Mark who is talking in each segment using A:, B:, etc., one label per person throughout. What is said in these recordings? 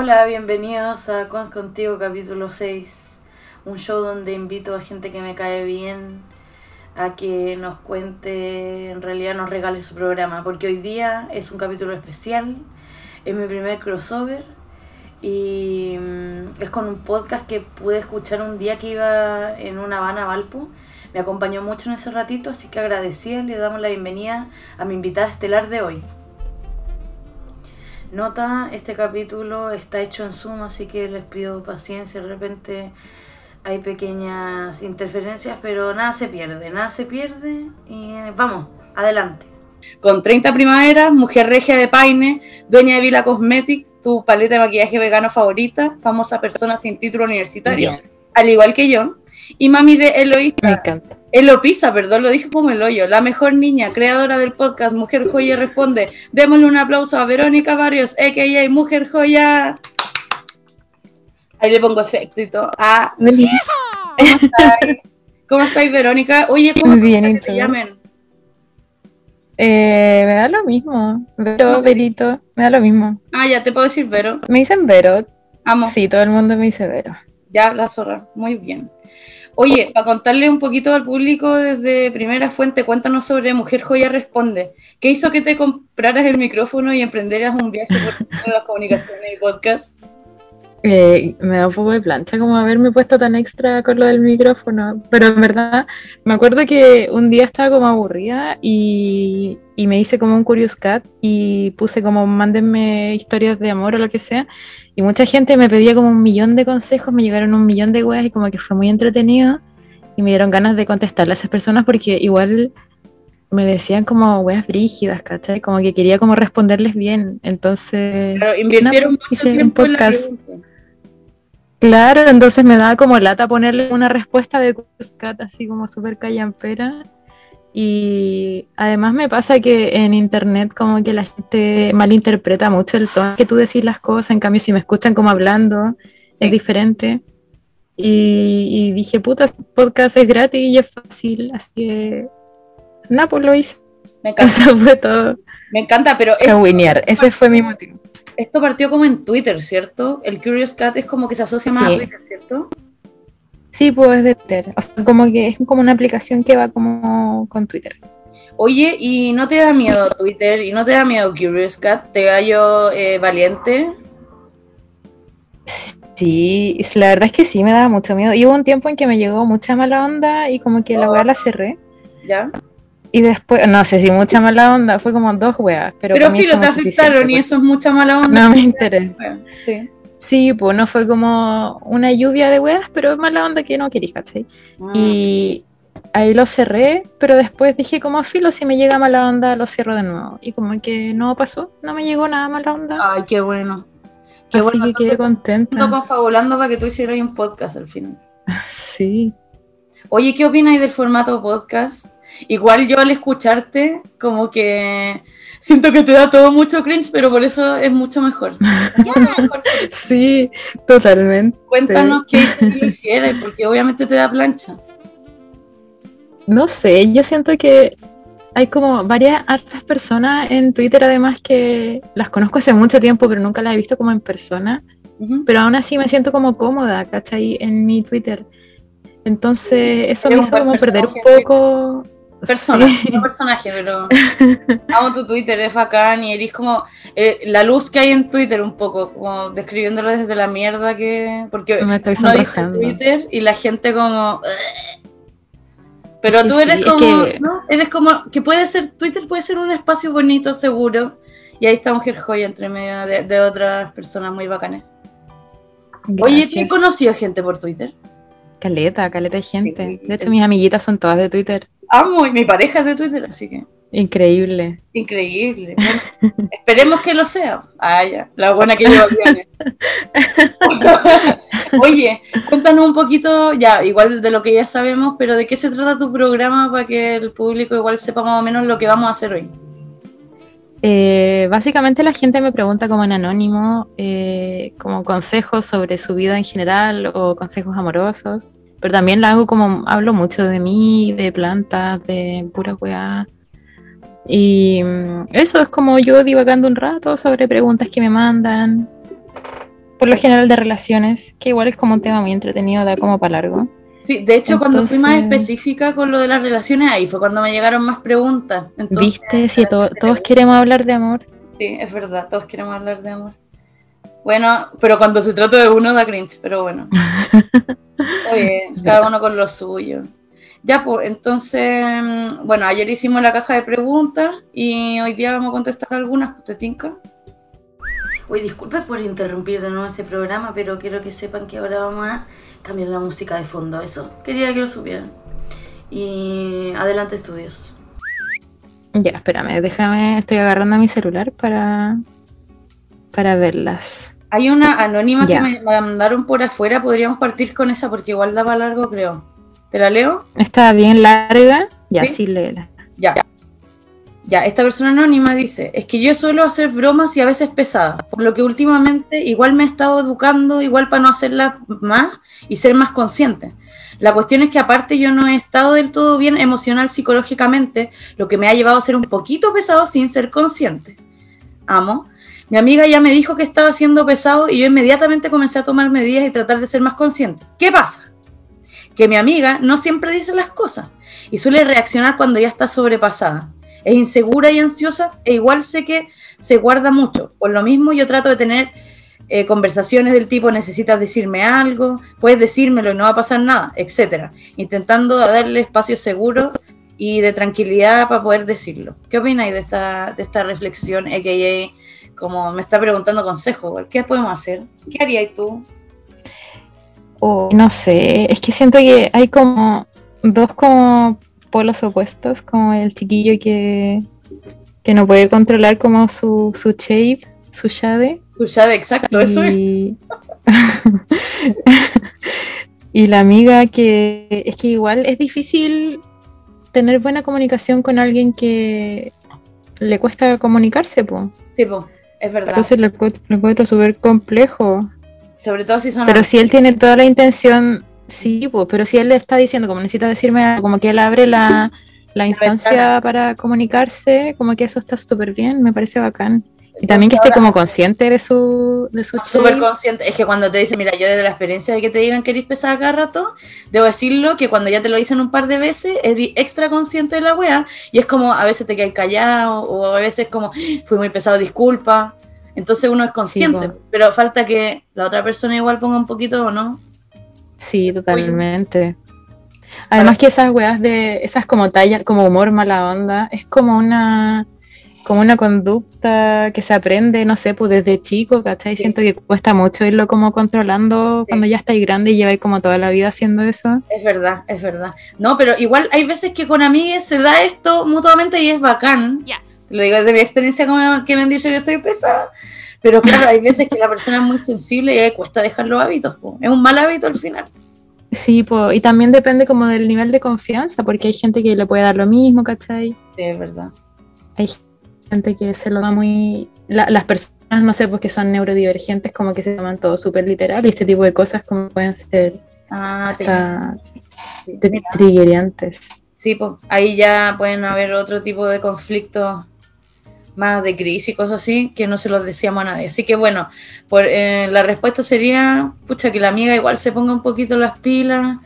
A: Hola, bienvenidos a Cons Contigo capítulo 6, un show donde invito a gente que me cae bien a que nos cuente, en realidad nos regale su programa, porque hoy día es un capítulo especial, es mi primer crossover y mm, es con un podcast que pude escuchar un día que iba en una Habana Valpo. Me acompañó mucho en ese ratito, así que agradecida le damos la bienvenida a mi invitada estelar de hoy. Nota, este capítulo está hecho en Zoom, así que les pido paciencia. De repente hay pequeñas interferencias, pero nada se pierde, nada se pierde. Y eh, vamos, adelante. Con 30 primaveras, mujer regia de Paine, dueña de Vila Cosmetics, tu paleta de maquillaje vegano favorita, famosa persona sin título universitario, al igual que yo, y mami de Eloísta.
B: Me encanta.
A: Elo Pisa, perdón, lo dije como el hoyo. La mejor niña, creadora del podcast Mujer Joya responde. Démosle un aplauso a Verónica Barrios, a.k.a. Mujer Joya. Ahí le pongo efecto y todo. Ah, ¿cómo estáis? ¿Cómo estáis, Verónica? Oye, ¿cómo
B: Muy bien,
A: te
B: ¿y
A: que te llamen?
B: Eh, me da lo mismo. Vero,
A: ¿Cómo te-
B: Verito, me da lo mismo.
A: Ah, ya te puedo decir Vero.
B: Me dicen Vero.
A: Amo.
B: Sí, todo el mundo me dice Vero.
A: Ya, la zorra. Muy bien. Oye, para contarle un poquito al público desde primera fuente, cuéntanos sobre Mujer Joya Responde. ¿Qué hizo que te compraras el micrófono y emprenderas un viaje por las comunicaciones y podcast?
B: Eh, me da un poco de plancha como haberme puesto tan extra con lo del micrófono. Pero en verdad, me acuerdo que un día estaba como aburrida y, me hice como un Curious Cat y puse como mándenme historias de amor o lo que sea. Y mucha gente me pedía como un millón de consejos, me llegaron un millón de weas y como que fue muy entretenido. Y me dieron ganas de contestarle a esas personas porque igual me decían como weas brígidas, ¿cachai? Como que quería como responderles bien. Entonces...
A: Claro, invirtieron
B: No,
A: mucho
B: hice un
A: tiempo en la
B: podcast.
A: pregunta.
B: Claro, entonces me daba como lata ponerle una respuesta de Curious Cat así como súper callampera. Y además me pasa que en internet como que la gente malinterpreta mucho el tono que tú decís las cosas, en cambio si me escuchan como hablando
A: Sí.
B: es diferente. Y, y dije, puta, este podcast es gratis y es fácil, así que... Nada, pues lo hice.
A: Me encanta,
B: Eso fue todo.
A: me encanta, pero es-
B: Cahuinear, ese fue mi motivo.
A: esto partió como en Twitter, ¿cierto? El Curious Cat es como que se asocia más a. Twitter, ¿cierto?
B: Sí, pues es de Twitter. O sea, como que es como una aplicación que va como con Twitter.
A: Oye, ¿y no te da miedo Twitter? ¿Y no te da miedo Curious Cat? ¿Te gallo eh, valiente?
B: Sí, es- la verdad es que sí, me daba mucho miedo. Y hubo un tiempo en que me llegó mucha mala onda y como que la weá la cerré.
A: ¿Ya?
B: Y después, no sé si mucha mala onda, fue como dos weas. Pero,
A: Pero
B: es
A: filo, te afectaron y eso es mucha mala onda.
B: No me interesa.
A: Sí.
B: Sí, pues no fue como una lluvia de weas, pero mala onda que no quería, ¿cachai?
A: Mm.
B: Y ahí lo cerré, pero después dije como filo, si me llega mala onda, lo cierro de nuevo. Y como que no pasó, no me llegó nada mala onda.
A: Ay, qué bueno. Qué
B: así
A: bueno,
B: que quedé contenta.
A: confabulando para que tú hicieras un podcast al final.
B: Sí.
A: Oye, ¿qué opinas del formato podcast? Igual yo al escucharte, como que siento que te da todo mucho cringe, pero por eso es mucho mejor.
B: Sí, totalmente.
A: Cuéntanos qué hizo que lo hicieras, porque obviamente te da plancha.
B: No sé, yo siento que hay como varias hartas personas en Twitter además que las conozco hace mucho tiempo, pero nunca las he visto como en persona. Pero aún así me siento como cómoda, ¿cachai? En mi Twitter. Entonces eso me hizo como perder un poco...
A: Persona,
B: Sí.
A: no personaje, pero amo tu Twitter, es bacán y eres como eh, la luz que hay en Twitter un poco, como describiéndolo desde la mierda que... Porque
B: Me estoy
A: uno dice. Twitter y la gente como... Pero
B: Sí,
A: tú eres
B: sí, es
A: como,
B: que-
A: ¿no? Eres como, que puede ser, Twitter puede ser un espacio bonito, seguro, y ahí está Mujer Joya entre medio de, de otras personas muy bacanas. Oye, ¿tú
B: Gracias.
A: has conocido gente por Twitter?
B: Caleta, caleta de gente. De hecho, mis amiguitas son todas de Twitter.
A: Amo, y mi pareja es de Twitter, así que
B: Increíble.
A: increíble. Bueno, esperemos que lo sea. Ah, ya, la buena que lleva viene. Oye, cuéntanos un poquito, ya, igual de lo que ya sabemos, pero de qué se trata tu programa para que el público igual sepa más o menos lo que vamos a hacer hoy.
B: Eh, básicamente la gente me pregunta como en anónimo, eh, como consejos sobre su vida en general o consejos amorosos, pero también lo hago como, hablo mucho de mí, de plantas, de pura weá. Y mm, eso es como yo divagando un rato sobre preguntas que me mandan, por lo general de relaciones, que igual es como un tema muy entretenido, da como para largo.
A: Sí, de hecho, cuando fui más específica con lo de las relaciones, ahí fue cuando me llegaron más preguntas.
B: ¿Viste? Sí, todos queremos hablar de amor.
A: Sí, es verdad, todos queremos hablar de amor. Bueno, pero cuando se trata de uno da cringe, pero bueno. Oye, cada uno con lo suyo. Ya, pues, entonces, bueno, ayer hicimos la caja de preguntas y hoy día vamos a contestar algunas, ¿te tinca? Oye, disculpe por interrumpir de nuevo este programa, pero quiero que sepan que ahora vamos a cambiar la música de fondo, eso. Quería que lo supieran. Y adelante estudios.
B: Ya, espérame, déjame, estoy agarrando mi celular para, para verlas.
A: Hay una anónima que me mandaron por afuera, podríamos partir con esa porque igual daba largo, creo. ¿Te la leo?
B: Está bien larga, ya sí, sí léela.
A: Ya. Esta persona anónima dice, es que yo suelo hacer bromas y a veces pesadas, por lo que últimamente igual me he estado educando, igual para no hacerlas más y ser más consciente. La cuestión es que aparte yo no he estado del todo bien emocional psicológicamente, lo que me ha llevado a ser un poquito pesado sin ser consciente. Amo. Mi amiga ya me dijo que estaba siendo pesado y yo inmediatamente comencé a tomar medidas y tratar de ser más consciente. ¿Qué pasa? Que mi amiga no siempre dice las cosas y suele reaccionar cuando ya está sobrepasada es insegura y ansiosa e igual sé que se guarda mucho. Por lo mismo yo trato de tener eh, conversaciones del tipo necesitas decirme algo, puedes decírmelo y no va a pasar nada, etcétera, intentando darle espacio seguro y de tranquilidad para poder decirlo. ¿Qué opináis de esta, de esta reflexión, a.k.a. como me está preguntando consejo? ¿Qué podemos hacer? ¿Qué harías tú?
B: No sé, es que siento que hay como dos como polos opuestos, como el chiquillo que, que no puede controlar como su, su shape, su shade.
A: Su shade, exacto, eso es.
B: y la amiga que es que igual es difícil tener buena comunicación con alguien que le cuesta comunicarse, po.
A: Sí, po, es verdad.
B: Entonces lo, lo encuentro súper complejo.
A: Sobre todo si son...
B: Pero si él tiene toda la intención Sí, pues, pero si él le está diciendo, como necesita decirme, como que él abre la, instancia para comunicarse, como que eso está súper bien, me parece bacán. Y también que esté como consciente de su, de su
A: Súper consciente. Es que cuando te dicen, mira, yo desde la experiencia de que te digan que eres pesada cada rato, debo decirlo que cuando ya te lo dicen un par de veces, eres extra consciente de la wea. Y es como, a veces te quedas callado, o a veces como, fui muy pesado, disculpa. Entonces uno es consciente, pero falta que la otra persona igual ponga un poquito, ¿o no?
B: Sí, totalmente. Además que esas weas de, esas como talla, como humor mala onda, es como una como una conducta que se aprende, no sé, pues desde chico, ¿cachai? Siento que cuesta mucho irlo como controlando cuando ya estáis grande y lleváis como toda la vida haciendo eso.
A: Es verdad, es verdad. No, pero igual hay veces que con amigas se da esto mutuamente y es bacán. Lo digo desde mi experiencia como que me han dicho que estoy pesada. Pero claro, hay veces que la persona es muy sensible y le cuesta dejar los hábitos. Es un mal hábito al final.
B: Sí, y también depende como del nivel de confianza, porque hay gente que le puede dar lo mismo, ¿cachai?
A: Sí, es verdad.
B: Hay gente que se lo da muy... las personas, no sé, pues que son neurodivergentes, como que se toman todo súper literal y este tipo de cosas como pueden ser
A: ah,
B: triggerantes.
A: Sí, pues ahí ya pueden haber otro tipo de conflictos más de crisis y cosas así, que no se los decíamos a nadie. Así que bueno, por, eh, la respuesta sería, pucha, que la amiga igual se ponga un poquito las pilas.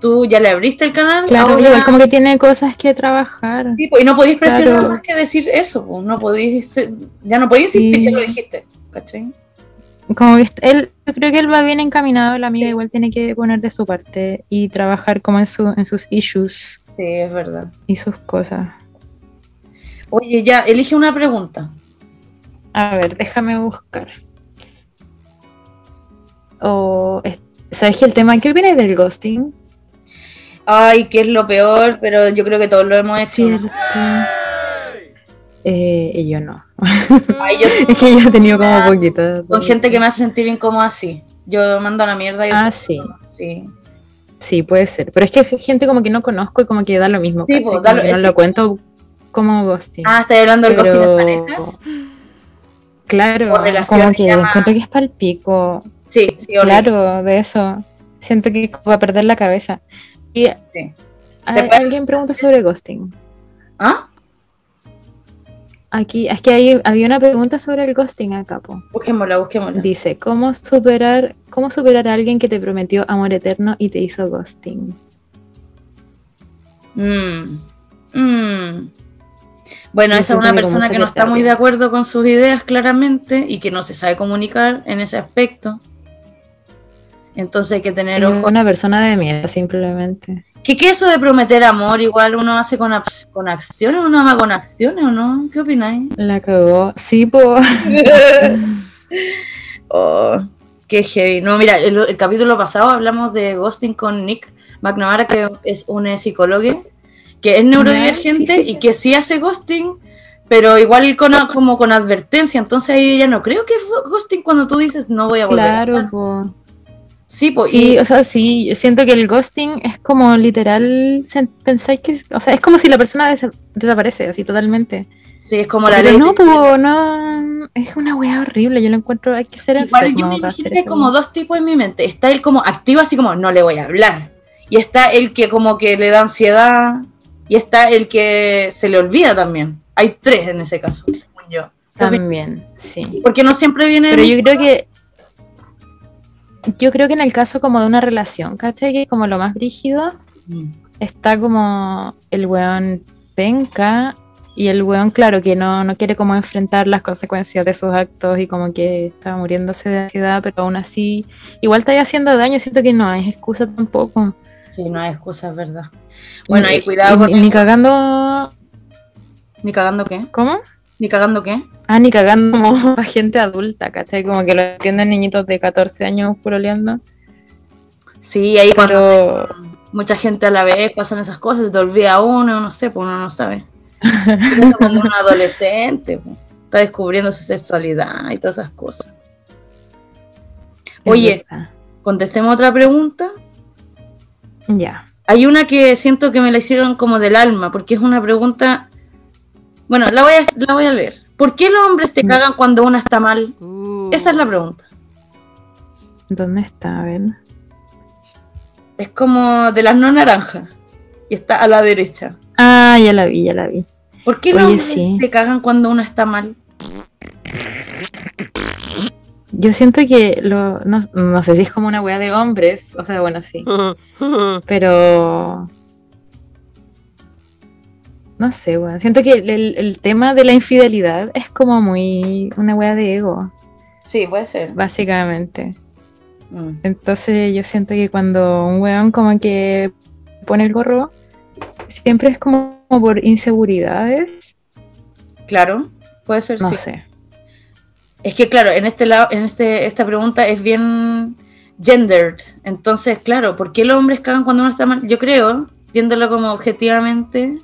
A: Tú ya le abriste el canal.
B: Claro, igual como que tiene cosas que trabajar.
A: y no podéis presionar más que decir eso, pues, no podéis, ya no podéis insistir que lo dijiste, ¿cachai?
B: Como que él, yo creo que él va bien encaminado, la amiga igual tiene que poner de su parte y trabajar como en, su, en sus issues.
A: Sí, es verdad.
B: Y sus cosas.
A: Oye, ya, elige una pregunta.
B: A ver, déjame buscar. O, ¿Sabes qué el tema? ¿Qué opinas del ghosting?
A: Ay, que es lo peor, pero yo creo que todos lo hemos hecho.
B: Cierto. Eh, yo no. es que yo he tenido como poquito.
A: Con gente que me hace sentir incómoda así. Yo mando a la mierda y.
B: Ah, sí. Sí. Sí, puede ser. Pero es que hay gente como que no conozco y como que da lo mismo. Sí, pues, no lo cuento como ghosting.
A: Ah, ¿estás hablando del ghosting en parejas?
B: Claro, como que
A: más-
B: encuentro que es palpico.
A: Sí, sí, horrible.
B: Claro, de eso. Siento que va a perder la cabeza. Y alguien pregunta sobre ghosting.
A: ¿Ah?
B: Aquí, es que hay, había una pregunta sobre el ghosting acá, po.
A: Busquémosla, busquémosla.
B: Dice, ¿cómo superar, ¿cómo superar a alguien que te prometió amor eterno y te hizo ghosting?
A: Mm. Mm. Bueno, esa es una persona que no está muy de acuerdo con sus ideas claramente y que no se sabe comunicar en ese aspecto. Entonces hay que tener ojo.
B: una persona de miedo, simplemente.
A: ¿Qué, qué eso de prometer amor? Igual uno hace con, con acciones, uno ama con acciones o no? ¿Qué opináis?
B: La cagó. Sí, po.
A: oh, qué heavy. No, mira, el, el capítulo pasado hablamos de ghosting con Nick McNamara, que es un psicólogo que es neurodivergente
B: Sí, sí, sí.
A: y que sí hace ghosting, pero igual con, como con advertencia. Entonces ahí ya no creo que es ghosting cuando tú dices no voy a volver.
B: Claro,
A: hablar".
B: po.
A: Sí, pues.
B: Sí, o sea, sí, yo siento que el ghosting es como literal, pensáis que, o sea, es como si la persona desa- desaparece, así totalmente.
A: sí, es como la
B: Pero
A: ley.
B: no, no, es una wea horrible, yo lo encuentro, hay que ser
A: Igual yo me imagino como dos tipos en mi mente. Está el como activo, así como no le voy a hablar. Y está el que como que le da ansiedad. Y está el que se le olvida también. Hay tres en ese caso, según yo.
B: También, sí.
A: Porque no siempre viene.
B: Pero yo creo que, yo creo que en el caso como de una relación, ¿cachai? Que como lo más brígido,
A: Mm.
B: está como el weón penca y el weón, claro, que no, no quiere como enfrentar las consecuencias de sus actos y como que está muriéndose de ansiedad, pero aún así, igual está haciendo daño, siento que no es excusa tampoco.
A: Sí, no hay excusas, ¿verdad? Bueno, ahí cuidado.
B: Ni cagando,
A: Ni cagando qué.
B: ¿cómo?
A: Ni cagando qué.
B: Ah, ni cagando como a gente adulta, ¿cachai? Como que lo entienden niñitos de 14 años puroleando.
A: Sí, ahí cuando mucha gente a la vez pasan esas cosas, se te olvida uno, no sé, pues uno no sabe. Eso cuando un adolescente pues, está descubriendo su sexualidad y todas esas cosas. Oye, contestemos otra pregunta.
B: Ya.
A: Hay una que siento que me la hicieron como del alma, porque es una pregunta. Bueno, la voy a, la voy a leer. ¿Por qué los hombres te
B: Mm.
A: cagan cuando una está mal? Esa es la pregunta.
B: ¿Dónde está? A ver.
A: Es como de las no naranjas. Y está a la derecha.
B: Ah, ya la vi, ya la vi.
A: ¿Por qué los
B: Oye,
A: hombres
B: sí.
A: te cagan cuando una está mal?
B: Yo siento que lo, no, no sé si es como una wea de hombres, o sea, bueno, sí, pero no sé, weón. Siento que el, el tema de la infidelidad es como muy una wea de ego,
A: Sí, puede ser.
B: básicamente.
A: Mm.
B: Entonces yo siento que cuando un weón como que pone el gorro, siempre es como por inseguridades,
A: Claro, puede ser,
B: no
A: sí.
B: sé.
A: Es que claro, en este lado, en este, esta pregunta es bien gendered. Entonces, claro, ¿por qué los hombres cagan cuando uno está mal? Yo creo, viéndolo como objetivamente,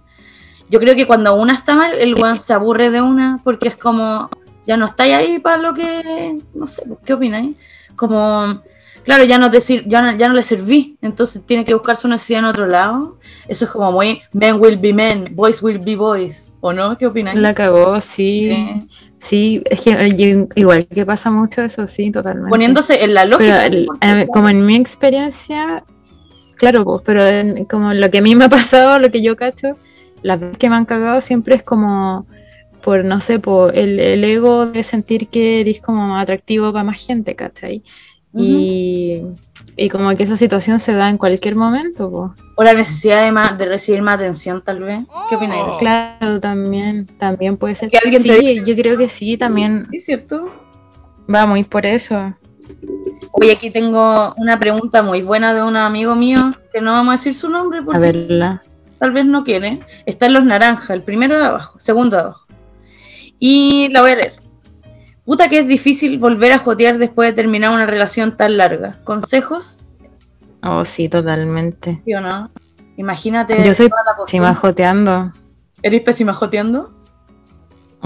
A: yo creo que cuando una está mal, el weón se aburre de una porque es como, ya no estáis ahí para lo que, no sé, ¿qué opináis? Como, claro, ya no, te sir- ya, no, ya no le serví, entonces tiene que buscar su necesidad en otro lado. Eso es como muy, men will be men, boys will be boys, ¿o no? ¿Qué opináis?
B: La cagó, sí. Sí, es que eh, igual que pasa mucho eso, sí, totalmente.
A: poniéndose en la lógica.
B: el- eh, como en mi experiencia, claro, pues, pero en- como lo que a mí me ha pasado, lo que yo cacho, las veces que me han cagado siempre es como por, no sé, por el, el ego de sentir que eres como atractivo para más gente, ¿cachai? Y, y como que esa situación se da en cualquier momento.
A: O la necesidad de, más, de recibir más atención, tal vez. ¿Qué opináis de eso?
B: Claro, también, también puede ser.
A: Que alguien te
B: sí,
A: diga
B: yo
A: eso.
B: creo que sí, también
A: Sí, cierto.
B: va muy por eso.
A: Oye, aquí tengo una pregunta muy buena de un amigo mío, que no vamos a decir su nombre porque
B: A verla.
A: tal vez no quiere. Está en los naranjas, el primero de abajo, segundo de abajo. Y la voy a leer. Puta que es difícil volver a jotear después de terminar una relación tan larga. ¿Consejos?
B: Oh, sí, totalmente.
A: ¿Sí o no? Imagínate.
B: Yo soy pésima joteando.
A: ¿Eres pésima joteando?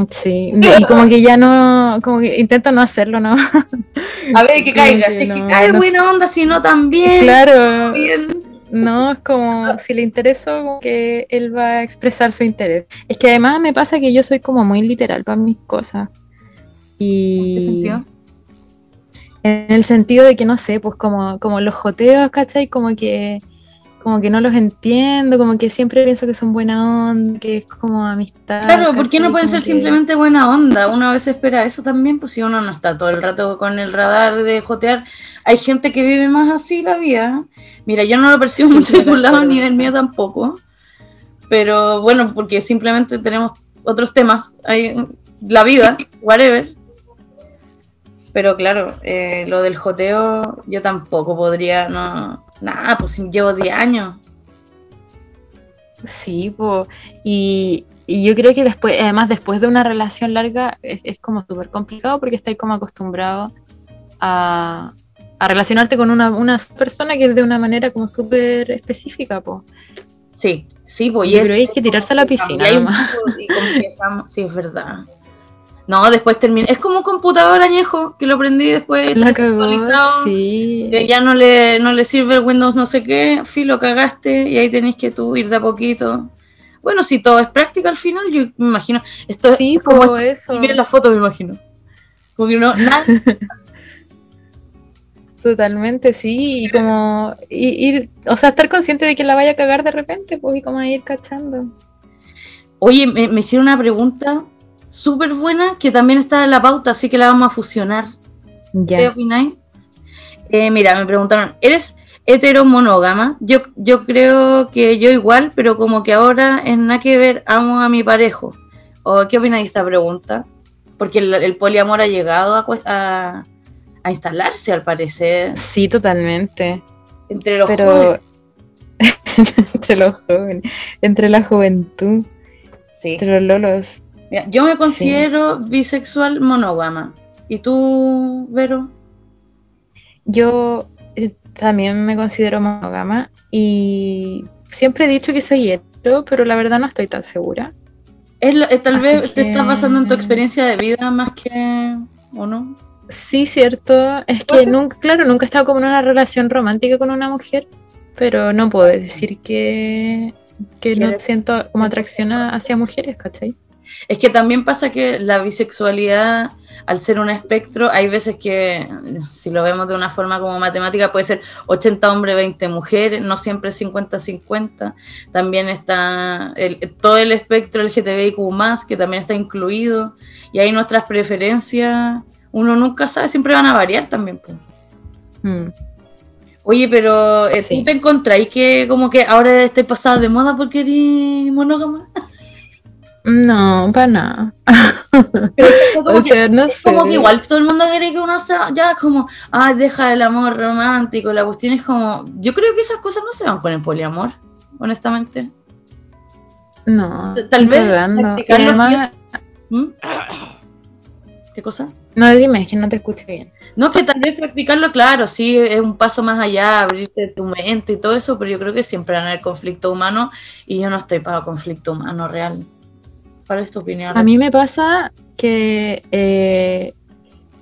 B: Sí, y como que ya no, como que intento no hacerlo, ¿no?
A: A ver, que caiga.
B: que
A: Si es que
B: no
A: buena onda, si no también.
B: Claro,
A: Bien.
B: No, es como si le intereso, como que él va a expresar su interés. Es que además me pasa que yo soy como muy literal para mis cosas. Y...
A: ¿En qué sentido?
B: En el sentido de que no sé, pues como, como los joteos, ¿cachai? Como que como que no los entiendo, como que siempre pienso que son buena onda, que es como amistad.
A: Claro, ¿por qué no pueden
B: Como
A: ser
B: que-
A: simplemente buena onda? Uno a veces espera eso también, pues si uno no está todo el rato con el radar de jotear. Hay gente que vive más así la vida. Mira, yo no lo percibo
B: Sí,
A: mucho de tu lado ni del mío tampoco. Pero bueno, porque simplemente tenemos otros temas. Hay la vida, whatever. Pero claro, eh, lo del joteo yo tampoco podría, no. Nada, pues llevo 10 años.
B: Sí, po, y, y yo creo que después, además después de una relación larga, es, es como súper complicado porque estáis como acostumbrado a, a relacionarte con una, una persona que es de una manera como súper específica, po.
A: Sí, sí, pues y
B: Pero
A: es-
B: hay que tirarse a la piscina
A: y como empezamos- sí, es verdad. No, después termina. Es como un computador añejo que lo prendí después.
B: Cagó,
A: actualizado,
B: sí.
A: que ya no le, no le sirve el Windows no sé qué, filo cagaste y ahí tenés que tú ir de a poquito. Bueno, si todo es práctica al final, yo me imagino. Esto
B: Sí,
A: es como esto-
B: eso.
A: miren la foto, me imagino. Como que no, nada,
B: Totalmente, sí, y como y- ir, o sea, estar consciente de que la vaya a cagar de repente, pues, y como ir cachando.
A: Oye, me, me hicieron una pregunta súper buena que también está en la pauta, así que la vamos a fusionar. ¿Qué opináis? Eh, mira, me preguntaron, ¿eres heteromonógama? Yo, yo creo que yo igual, pero como que ahora en nada que ver, amo a mi parejo. ¿O qué opináis de esta pregunta? Porque el, el poliamor ha llegado a, a, a instalarse, al parecer,
B: Sí, totalmente.
A: entre los
B: Pero
A: jóvenes.
B: entre los jóvenes, entre la juventud,
A: Sí.
B: entre los lolos.
A: Mira, yo me considero bisexual monógama. ¿Y tú, Vero?
B: Yo eh, también me considero monógama y siempre he dicho que soy hetero, pero la verdad no estoy tan segura.
A: Es la- eh, tal
B: Así
A: vez te está
B: que-
A: basando en tu experiencia de vida más que... ¿O no?
B: Sí, cierto. Es que nunca, claro, nunca he estado como en una relación romántica con una mujer, pero no puedo decir que, que no siento como atracción hacia mujeres, ¿cachai?
A: Es que también pasa que la bisexualidad, al ser un espectro, hay veces que, si lo vemos de una forma como matemática, puede ser 80 hombres, 20 mujeres, no siempre 50-50. También está el- todo el espectro LGTBIQ, que también está incluido. Y ahí nuestras preferencias, uno nunca sabe, siempre van a variar también. pues.
B: Mm.
A: Oye, pero eh,
B: Sí.
A: ¿tú te encontráis que como que ahora estáis pasada de moda porque eres monógama?
B: No, para nada.
A: Pero es como
B: O
A: que-
B: no
A: Es
B: sé.
A: como que igual todo el mundo quiere que uno sea ya como, ah, deja el amor romántico, la cuestión es como, yo creo que esas cosas no se van con el poliamor, honestamente.
B: No,
A: Tal vez
B: además,
A: ¿Mm? ¿Qué cosa?
B: no dime, es que no te escucho bien.
A: No, que tal vez practicarlo, claro, sí, es un paso más allá, abrirte tu mente y todo eso, pero yo creo que siempre van a haber conflicto humano y yo no estoy para conflicto humano real. ¿Cuál es tu opinión?
B: A mí me pasa que eh,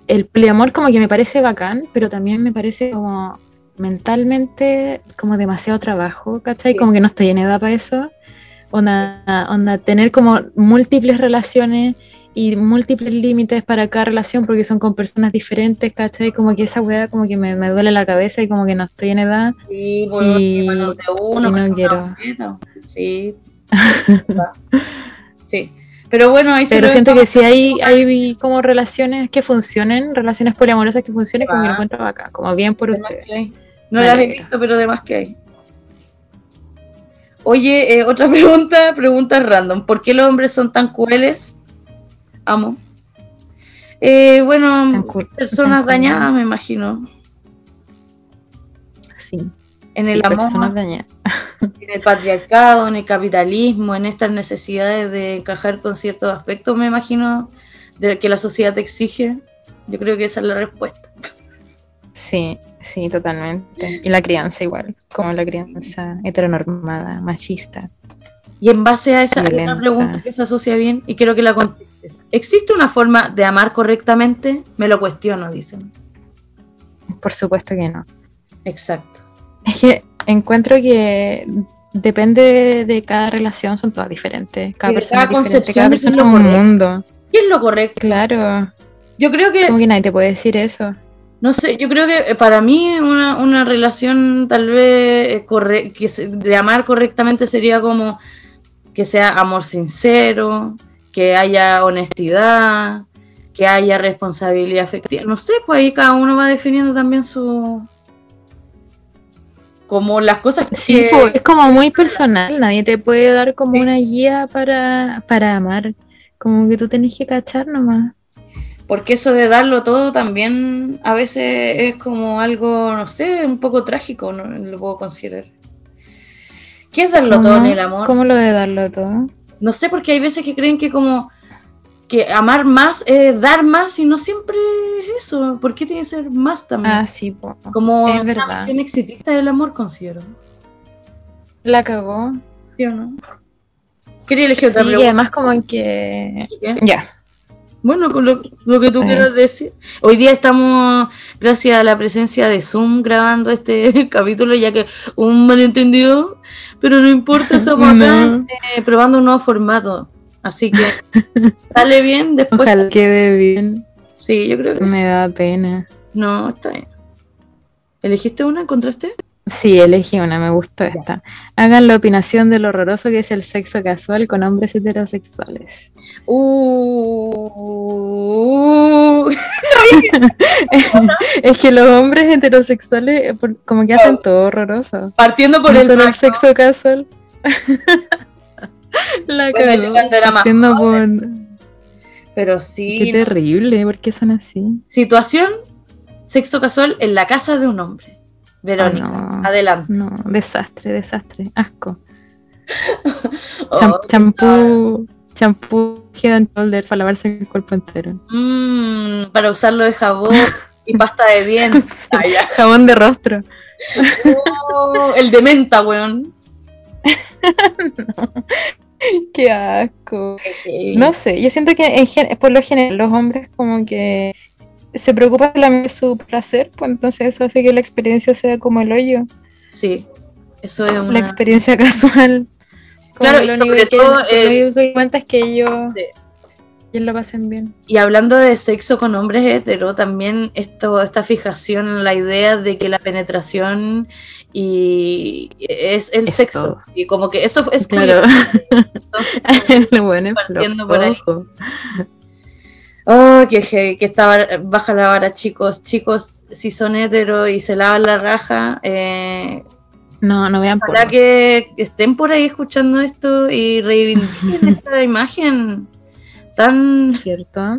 B: el poliamor como que me parece bacán, pero también me parece como mentalmente como demasiado trabajo, ¿cachai?
A: Sí.
B: Como que no estoy en edad para eso. Onda, onda, tener como múltiples relaciones y múltiples límites para cada relación porque son con personas diferentes, ¿cachai? Como que esa weá como que me, me duele la cabeza y como que no estoy en edad.
A: Sí,
B: Y-
A: de uno,
B: y no
A: son
B: quiero.
A: Sí. sí. Pero bueno, ahí
B: Pero siento que si hay, hay como relaciones que funcionen, relaciones poliamorosas que funcionen, como que lo
A: Ah.
B: encuentro acá, como bien por ustedes.
A: No las he visto, pero de más que hay. Oye, eh, otra pregunta, pregunta random. ¿Por qué los hombres son tan crueles? Amo. Eh, bueno, personas dañadas, me imagino.
B: Sí,
A: En
B: sí,
A: el amor, en el patriarcado, en el capitalismo, en estas necesidades de encajar con ciertos aspectos, me imagino, de que la sociedad te exige. Yo creo que esa es la respuesta.
B: Sí, sí, totalmente. Y la crianza igual, como la crianza heteronormada, machista.
A: Y en base a esa una pregunta que se asocia bien y quiero que la contestes. ¿Existe una forma de amar correctamente? Me lo cuestiono, dicen.
B: Por supuesto que no.
A: Exacto.
B: Es que encuentro que depende de cada relación, son todas diferentes. Cada
A: de
B: persona
A: cada
B: es diferente,
A: concepción
B: cada persona es un
A: correcto.
B: mundo.
A: ¿Qué es lo correcto?
B: Claro.
A: Yo creo que,
B: Como que nadie te puede decir eso.
A: no sé, yo creo que eh, para mí una, una relación tal vez eh, corre- que se- de amar correctamente sería como que sea amor sincero, que haya honestidad, que haya responsabilidad afectiva. No sé, pues ahí cada uno va definiendo también su... Como las cosas
B: Sí,
A: que...
B: po, es como muy personal, nadie te puede dar como una guía para, para amar. Como que tú tenés que cachar nomás.
A: Porque eso de darlo todo también a veces es como algo, no sé, un poco trágico, no lo puedo considerar. ¿Qué es darlo todo en el amor?
B: ¿Cómo lo de darlo todo?
A: No sé, porque hay veces que creen que como que amar más es dar más y no siempre es eso. ¿Por qué tiene que ser más también?
B: Ah, sí, po.
A: como
B: es
A: una visión exitista del amor, considero.
B: La cagó.
A: ¿Sí o no? Quería elegir otra
B: Sí, y además como que...
A: ¿Qué?
B: Ya.
A: Bueno, con lo, lo que tú quieras decir. Hoy día estamos, gracias a la presencia de Zoom, grabando este capítulo, ya que un malentendido, pero no importa, estamos acá
B: No.
A: eh, probando un nuevo formato. Así que sale bien después.
B: Ojalá quede bien.
A: Sí, yo creo que sí.
B: Me da pena.
A: No, está bien. ¿Elegiste una? ¿Encontraste?
B: Sí, elegí una, me gustó esta. Hagan la opinación de lo horroroso que es el sexo casual con hombres heterosexuales.
A: Uh,
B: es que los hombres heterosexuales eh, como que hacen todo horroroso.
A: partiendo por
B: No
A: el,
B: solo el sexo casual. la
A: Bueno, yo cuando era más
B: partiendo por...
A: Pero
B: Qué
A: sí. no.
B: terrible, ¿por qué son así?
A: Situación, sexo casual en la casa de un hombre. Verónica,
B: no.
A: adelante.
B: No, desastre, desastre, asco. Cham- champú, champú Head and Shoulders para lavarse el cuerpo entero.
A: mm, para usarlo de jabón y pasta de dientes. Ah.
B: Jabón de rostro.
A: Oh, el de menta, weón.
B: Qué asco. No sé, yo siento que en gen- por lo general los hombres como que se preocupan de su placer, pues entonces eso hace que la experiencia sea como el hoyo,
A: Sí, eso es
B: la
A: una...
B: experiencia casual. Como
A: Claro, y
B: lo único
A: sobre
B: que-
A: todo,
B: lo
A: eh,
B: único que cuenta es que
A: Sí.
B: Ellos lo pasen bien.
A: Y hablando de sexo con hombres hetero, también esto, esta fijación en la idea de que la penetración y es el
B: Es
A: sexo.
B: todo.
A: Y como que eso es
B: Claro.
A: Entonces,
B: Lo bueno es
A: Partiendo por ahí. Oh, qué heavy, que está bar- baja la vara, chicos. Chicos, si son hetero y se lavan la raja, eh,
B: No, no vean porno.
A: que estén por ahí escuchando esto y reivindiquen esta imagen tan,
B: ¿Cierto?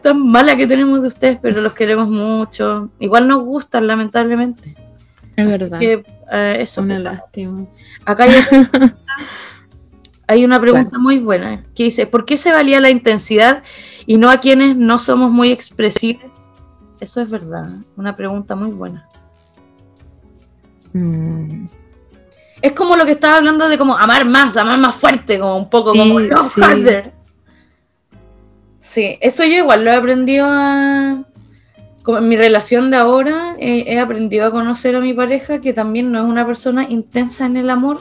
A: tan mala que tenemos de ustedes, pero los queremos mucho. Igual nos gustan, lamentablemente.
B: Es verdad.
A: Que, eh, eso.
B: Una
A: pues,
B: lástima.
A: Acá hay, hay una pregunta muy buena que dice, ¿por qué se valía la intensidad y no a quienes no somos muy expresivos? Eso es verdad, una pregunta muy buena.
B: Mm,
A: Es como lo que estaba hablando de como amar más, amar más fuerte, como un poco
B: Sí,
A: como love
B: sí.
A: harder. Sí, eso yo igual lo he aprendido a... Como en mi relación de ahora, he aprendido a conocer a mi pareja que también no es una persona intensa en el amor,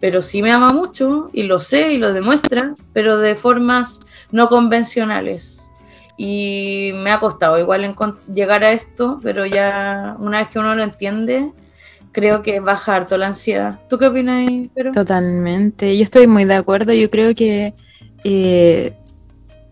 A: pero sí me ama mucho y lo sé y lo demuestra, pero de formas no convencionales. Y me ha costado igual llegar a esto, pero ya una vez que uno lo entiende, creo que baja harto la ansiedad. ¿Tú qué opinas?
B: Totalmente. Yo estoy muy de acuerdo. Yo creo que eh,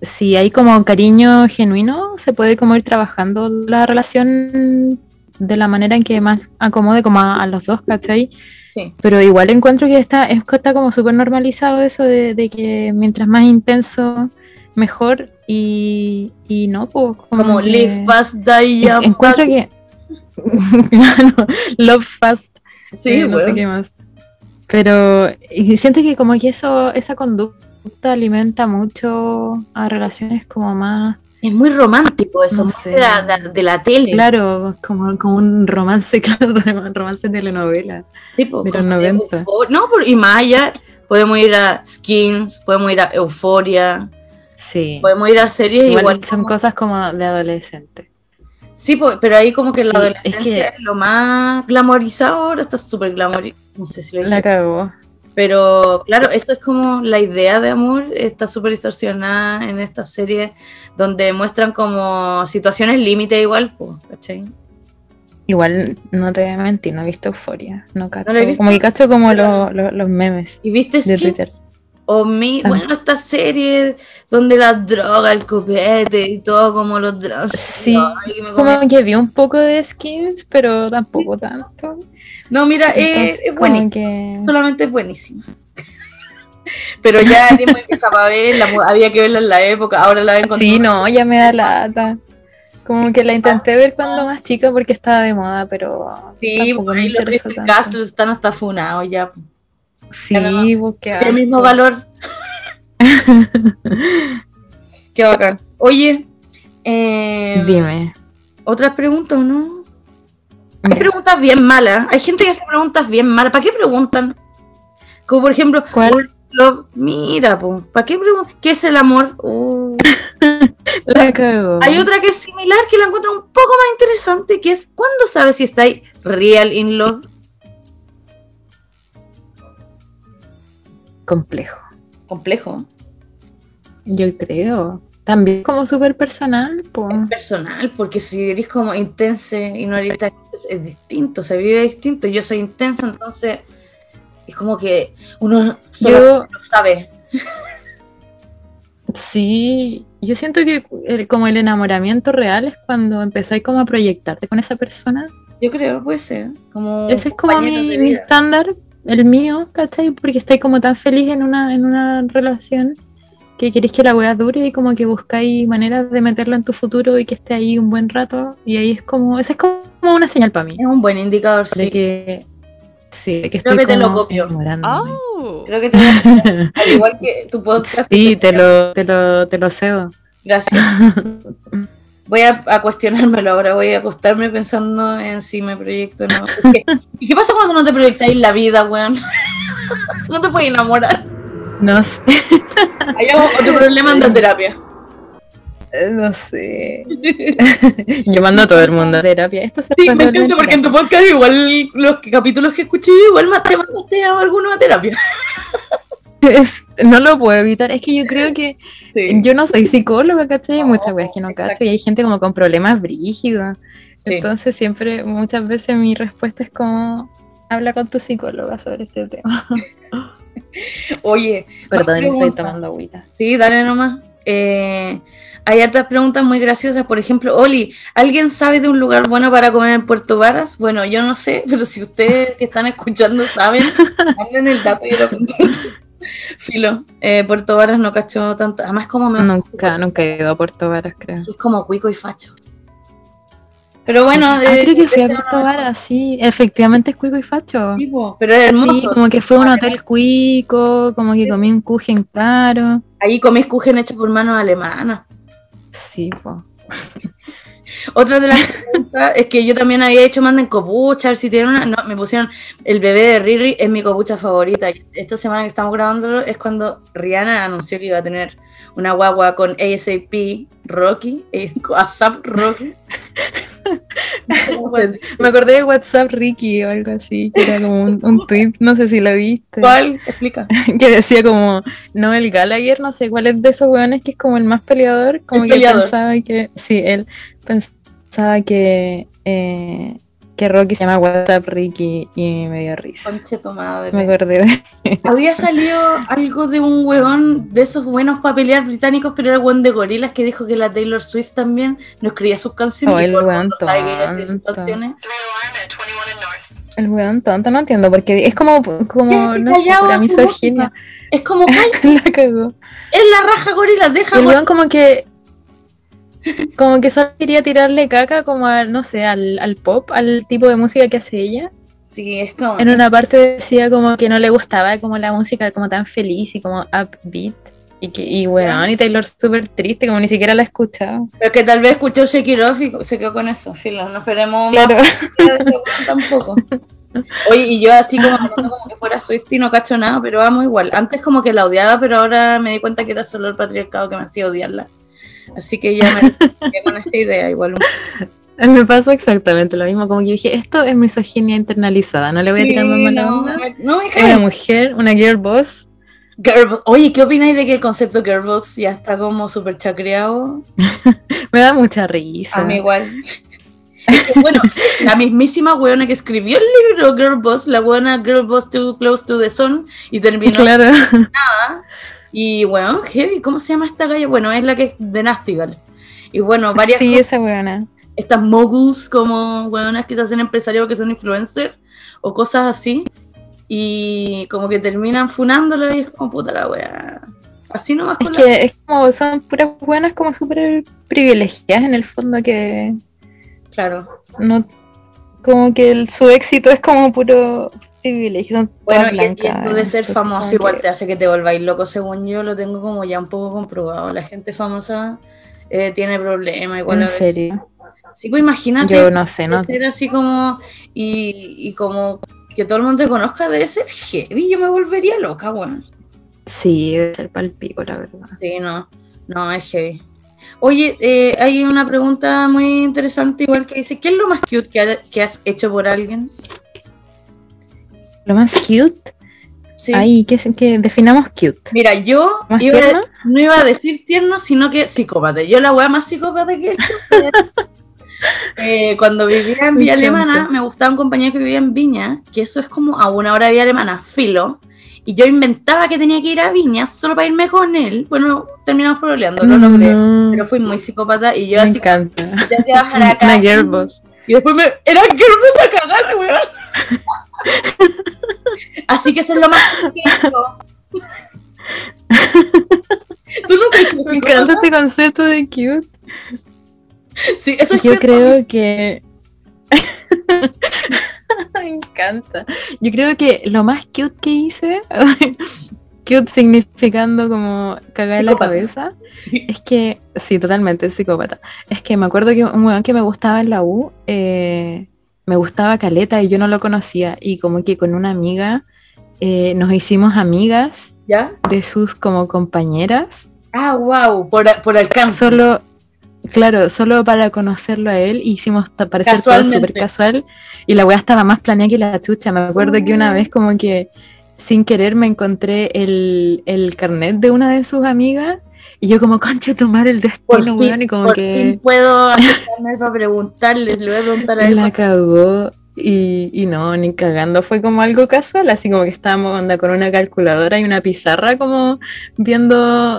B: si hay como cariño genuino, se puede como ir trabajando la relación de la manera en que más acomode como a, a los dos, ¿cachai?
A: Sí,
B: Pero igual encuentro que está, es que está como súper normalizado eso de, de que mientras más intenso, mejor. Y, y no, pues
A: como
B: que-
A: live fast, die young.
B: Encuentro que. Claro, love fast.
A: Sí,
B: eh, no sé qué más. Pero siento que como que eso, esa conducta alimenta mucho a relaciones como más,
A: Es muy romántico eso,
B: No sé.
A: de, la, de- de la tele.
B: claro, como, como un romance, claro, un romance telenovela.
A: Sí, po,
B: de los
A: como
B: 90.
A: eufo- No, por- y más allá, podemos ir a Skins, podemos ir a Euforia,
B: Sí.
A: podemos ir a series
B: Igual,
A: igual.
B: son
A: como-
B: cosas como de adolescente.
A: Sí, po, pero ahí como que la
B: Sí, es
A: adolescencia es,
B: que-
A: lo más glamorizado, ahora está súper glamorizado. No sé si lo dije.
B: La cagó.
A: Pero claro, eso es como la idea de amor, está súper distorsionada en esta serie donde muestran como situaciones límite igual, pues, ¿cachai?
B: Igual no te voy a mentir, no he visto euforia. No cacho.
A: ¿No?
B: Como que cacho como lo- lo- los memes
A: ¿Y viste
B: de
A: Skins?
B: Twitter.
A: O mi,
B: Ah.
A: bueno, esta serie donde la droga, el copete y todo como los drogas.
B: Sí,
A: que me
B: Como que vi un poco de skins, pero tampoco tanto.
A: No, mira,
B: Entonces,
A: es buenísimo.
B: que-
A: Solamente es buenísimo. Pero ya eres muy vieja para verla, mu- había que verla en la época, ahora la ven con
B: Sí, no, ya me da lata. Como
A: Sí,
B: que la intenté ver cuando más chica porque estaba de moda, pero
A: Sí, por ahí los. Castles están hasta funados ya.
B: Sí,
A: Tiene el mismo valor. Qué bacán. Oye, eh,
B: Dime.
A: otras preguntas, ¿o ¿no? Hay preguntas bien malas. Hay gente que hace preguntas bien malas. ¿Para qué preguntan? Como por ejemplo,
B: ¿Cuál?
A: Love, mira, po, ¿para qué preguntan? ¿Qué es el amor? Uh.
B: La cagó.
A: Hay otra que es similar que la encuentro un poco más interesante, que es ¿cuándo sabes si estáis real in love?
B: Complejo.
A: Complejo.
B: Yo creo. También como súper personal, pues.
A: Es personal, porque si eres como intensa y no eres tan es distinto, se vive distinto. Yo soy intensa, entonces es como que uno solo
B: Yo,
A: lo sabe.
B: sí, yo siento que el- como el enamoramiento real es cuando empezáis como a proyectarte con esa persona.
A: Yo creo, puede ser. Como
B: Ese es como mi, mi estándar, el mío, ¿cachai? Porque estáis como tan feliz en una, en una relación que queréis que la weá dure y como que buscáis maneras de meterlo en tu futuro y que esté ahí un buen rato. Y ahí es como, esa es como una señal para mí.
A: Es un buen indicador,
B: De
A: sí.
B: que, sí, de que
A: Creo
B: estoy
A: que te lo
B: como
A: copio.
C: Oh.
A: Creo que te hacer, al igual que tu podcast.
B: Sí, te lo, te lo, te lo cedo.
A: Gracias. Voy a, a cuestionármelo ahora, voy a acostarme pensando en si me proyecto o no. Porque- ¿Y qué pasa cuando no te proyectáis la vida, weón? No te puedes enamorar.
B: No sé,
A: Hay algo- otro problema en terapia.
B: no sé. Yo mando a todo el mundo a terapia. Esto se
A: Sí, me encanta porque en tu podcast igual los capítulos que escuché igual más te mandaste a algunos a terapia.
B: Es- no lo puedo evitar. Es que yo creo que
A: Sí.
B: yo no soy psicóloga, ¿cachai? Hay
A: No,
B: muchas weas que no
A: exacto.
B: cacho y hay gente como con problemas brígidos.
A: Sí.
B: Entonces siempre, muchas veces mi respuesta es como, habla con tu psicóloga sobre este tema.
A: Oye,
B: Perdón, estoy tomando agüita.
A: Sí, dale nomás. Eh, hay hartas preguntas muy graciosas. Por ejemplo, Oli, ¿alguien sabe de un lugar bueno para comer en Puerto Varas? Bueno, yo no sé, pero si ustedes que están escuchando saben, manden el dato y lo comparto. Filo, eh, Puerto Varas no cachó tanto. Además, como me
B: Nunca, nunca he ido a Puerto Varas, creo.
A: es como cuico y facho. Pero bueno,
B: Ah,
A: eh,
B: creo que fui a Puerto
A: no-
B: Varas, sí. Efectivamente es cuico y facho.
A: Sí, po, pero es hermoso.
B: Sí, como que fue un hotel cuico, como que comí un kuchen caro.
A: Ahí comés kuchen hecho por manos alemanas.
B: Sí, po.
A: Otra de las preguntas es que yo también había hecho manden copucha, a ver si tienen una. No, me pusieron el bebé de Riri es mi copucha favorita. Esta semana que estamos grabándolo es cuando Rihanna anunció que iba a tener una guagua con ASAP Rocky, eh, ASAP Rocky. No sé.
B: Me acordé de WhatsApp Ricky o algo así, que era como un, un tweet, no sé si la viste.
A: ¿Cuál? Explica.
B: Que decía como, no, el Gallagher, no sé cuál es de esos weones que es como el más peleador, como
A: El
B: que
A: peleador.
B: pensaba que, sí, él pensaba que, eh, que Rocky se llama WhatsApp Ricky y me dio risa.
A: Conche tu madre.
B: Me acordé de
A: Había salido algo de un huevón de esos buenos para pelear británicos, pero era el huevón de gorilas que dijo que la Taylor Swift también no escribía sus canciones.
B: Oh, el huevón tonto. el weón tonto, no entiendo, porque es como, como no sé, pura misoginia.
A: Es como, "Calla,
B: la cagó.
A: es la raja gorilas, deja
B: Y el
A: gorilas".
B: weón como que como que solo quería tirarle caca como al, no sé, al, al pop, al tipo de música que hace ella.
A: Sí, es como.
B: En una parte decía como que no le gustaba como la música como tan feliz y como upbeat. Y que, y weón, y Taylor súper triste, como ni siquiera la he escuchado.
A: Pero que tal vez escuchó Shake It Off y se quedó con eso. Filo, no esperemos
B: Claro.
A: más tampoco. Oye, y yo así como como que fuera Swift y no cacho nada, pero vamos igual. Antes como que la odiaba, pero ahora me di cuenta que era solo el patriarcado que me hacía odiarla. Así que ya me con esta idea igual. un.
B: Me pasó exactamente lo mismo, como que dije, esto es misoginia internalizada, no le voy a tirar más
A: Sí,
B: mala
A: no,
B: onda.
A: me- no me
B: Es
A: cae.
B: una mujer, una girl boss.
A: Girl- Oye, ¿qué opináis de que el concepto Girlbox ya está como súper chacreado?
B: Me da mucha risa.
A: A mí igual. Bueno, la mismísima weona que escribió el libro Girl Boss, la buena Girl Boss Too Close to the Sun, y terminó
B: Claro.
A: Y bueno, heavy, ¿cómo se llama esta galla? Bueno, es la que es de Nastigal. Y bueno, varias
B: Sí, esa weona.
A: estas moguls como weonas que se hacen empresarios que son influencers o cosas así. Y como que terminan funándola y es como puta la wea. Así nomás
B: Es
A: con la-
B: que es como, son puras buenas como súper privilegiadas en el fondo que
A: Claro.
B: no, como que el- su éxito es como puro privilegio. Son
A: Bueno,
B: todas
A: y,
B: blancas,
A: esto de ser famoso igual
B: que-
A: te hace que te volváis loco, según yo lo tengo como ya un poco comprobado. La gente famosa eh, tiene problemas igual a
B: En
A: veces.
B: serio.
A: Sí, pues imagínate.
B: Yo no sé, no
A: ser así como y, y como que todo el mundo te conozca debe ser heavy, yo me volvería loca, bueno.
B: Sí, debe ser palpico, la verdad.
A: Sí, no, no, es heavy. Oye, eh, hay una pregunta muy interesante igual que dice, ¿qué es lo más cute que, ha- que has hecho por alguien?
B: Lo más cute,
A: Sí.
B: ahí, que, que definamos cute.
A: Mira, yo no iba a decir tierno, sino que psicópata. Yo la weá más psicópata que he hecho eh, cuando vivía en Villa. Alemana, me gustaba un compañero que vivía en Viña, que eso es como a una hora de Villa Alemana, filo. Y yo inventaba que tenía que ir a Viña solo para irme con él. Bueno, terminamos problemando, lo logré.
B: No,
A: Pero fui muy psicópata y yo
B: me
A: así
B: encanta.
A: te hacía bajar acá. Y después me. Era que me a cagar, weón. Así que eso es lo más. Tú no
B: Me encanta este concepto de cute.
A: Sí, eso es
B: Yo creo que. Me encanta. Yo creo que lo más cute que hice, cute significando como cagar en la cabeza,
A: Sí.
B: es que, sí, totalmente psicópata. Es que me acuerdo que un weón que me gustaba en la U, eh, me gustaba Caleta y yo no lo conocía. Y como que con una amiga eh, nos hicimos amigas
A: ¿Ya?
B: de sus como compañeras.
A: Ah, wow, por, por alcance.
B: Solo, claro, solo para conocerlo a él, hicimos parecer todo súper casual y la weá estaba más planeada que la chucha. Me acuerdo que una
A: Oh.
B: vez como que sin querer me encontré el, el carnet de una de sus amigas y yo como, concha, tomar el destino, weón, y como
A: por
B: que
A: fin puedo acercarme para preguntarles. Le voy a preguntar a él.
B: la cagó. Y, y no, ni cagando, fue como algo casual, así como que estábamos onda con una calculadora y una pizarra como viendo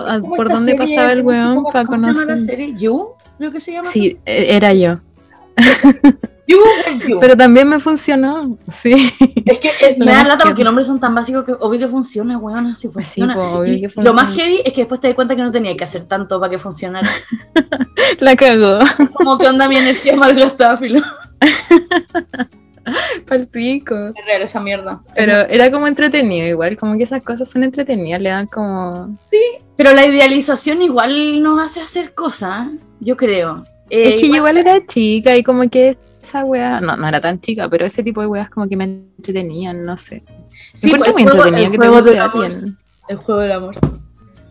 B: a-
A: ¿Cómo
B: por dónde
A: serie?
B: pasaba el
A: ¿Cómo se
B: weón para
A: ¿Cómo se llama la
B: conocer.
A: serie? ¿You? Creo que se llama.
B: Sí, e- era yo.
A: You or You.
B: Pero también me funcionó, sí.
A: es que es- me da lata
B: que-
A: porque los nombres son tan básicos que obvio que funciona, weón. Así
B: Pues sí,
A: funciona.
B: pues, obvio
A: Y
B: que
A: Lo más heavy es que después te das cuenta que no tenía que hacer tanto para que funcionara.
B: La cagó.
A: Como que onda mi energía malgastada, filo.
B: Pal pico.
A: Es real esa mierda.
B: Pero era como entretenido, igual, como que esas cosas son entretenidas, le dan como.
A: Pero la idealización igual nos hace hacer cosas, yo creo. Eh,
B: es que yo igual era chica y como que esa wea. No, no era tan chica, pero ese tipo de weas como que me entretenían, no sé.
A: sí, pues,
B: muy
A: el juego,
B: entretenido que
A: del amor.
B: alguien.
A: El juego del amor.